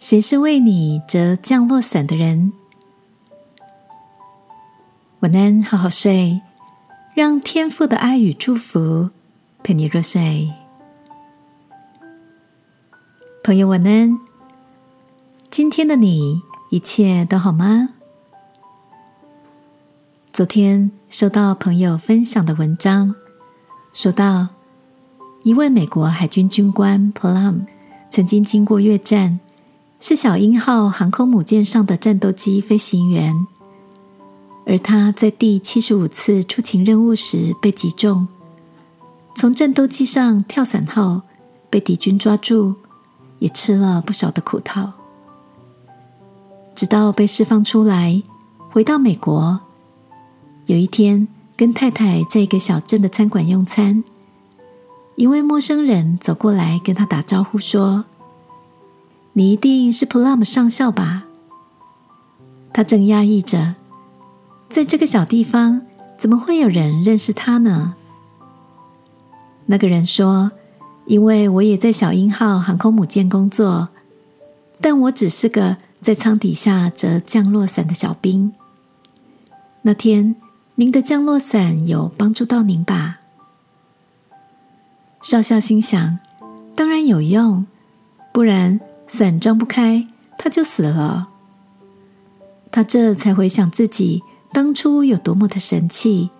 谁是为你折降落伞的人？晚安，好好睡，让天父的爱与祝福陪你入睡。朋友，晚安。今天的你一切都好吗？昨天收到朋友分享的文章，说到一位美国海军军官 Plum 曾经经过越战。是小鹰号航空母舰上的战斗机飞行员，而他在第七十五次出勤任务时被击中，从战斗机上跳伞后被敌军抓住，也吃了不少的苦头。直到被释放出来，回到美国，有一天跟太太在一个小镇的餐馆用餐，一位陌生人走过来跟他打招呼说。你一定是 Plum 上校吧？他正压抑着，在这个小地方怎么会有人认识他呢？那个人说：“因为我也在小鹰号航空母舰工作，但我只是个在舱底下折降落伞的小兵。那天您的降落伞有帮助到您吧？”少校心想：“当然有用，不然。”伞张不开，他就死了。他这才回想自己当初有多么的神气，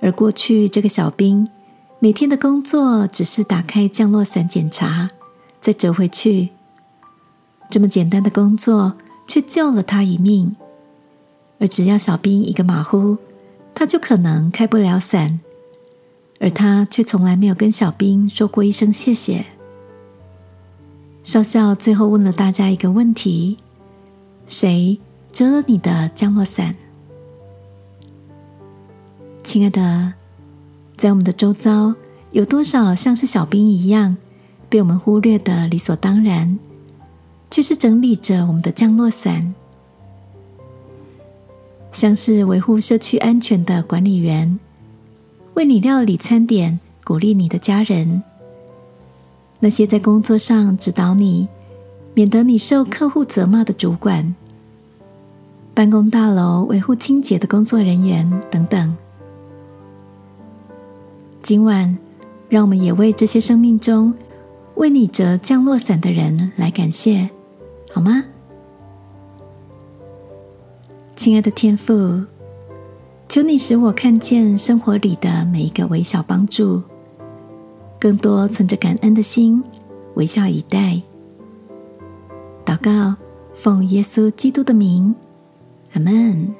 而过去这个小兵每天的工作只是打开降落伞检查，再折回去。这么简单的工作却救了他一命。而只要小兵一个马虎，他就可能开不了伞，而他却从来没有跟小兵说过一声谢谢。少校最后问了大家一个问题：谁折了你的降落伞？亲爱的，在我们的周遭，有多少像是小兵一样被我们忽略的理所当然，却是整理着我们的降落伞？像是维护社区安全的管理员，为你料理餐点，鼓励你的家人。那些在工作上指导你，免得你受客户责骂的主管，办公大楼维护清洁的工作人员等等。今晚，让我们也为这些生命中为你折降落伞的人来感谢，好吗？亲爱的天父，求你使我看见生活里的每一个微小帮助。更多存着感恩的心，微笑以待。祷告，奉耶稣基督的名，阿门。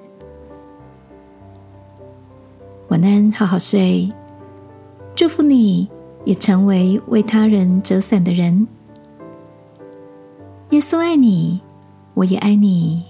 晚安，好好睡。祝福你，也成为为他人折伞的人。耶稣爱你，我也爱你。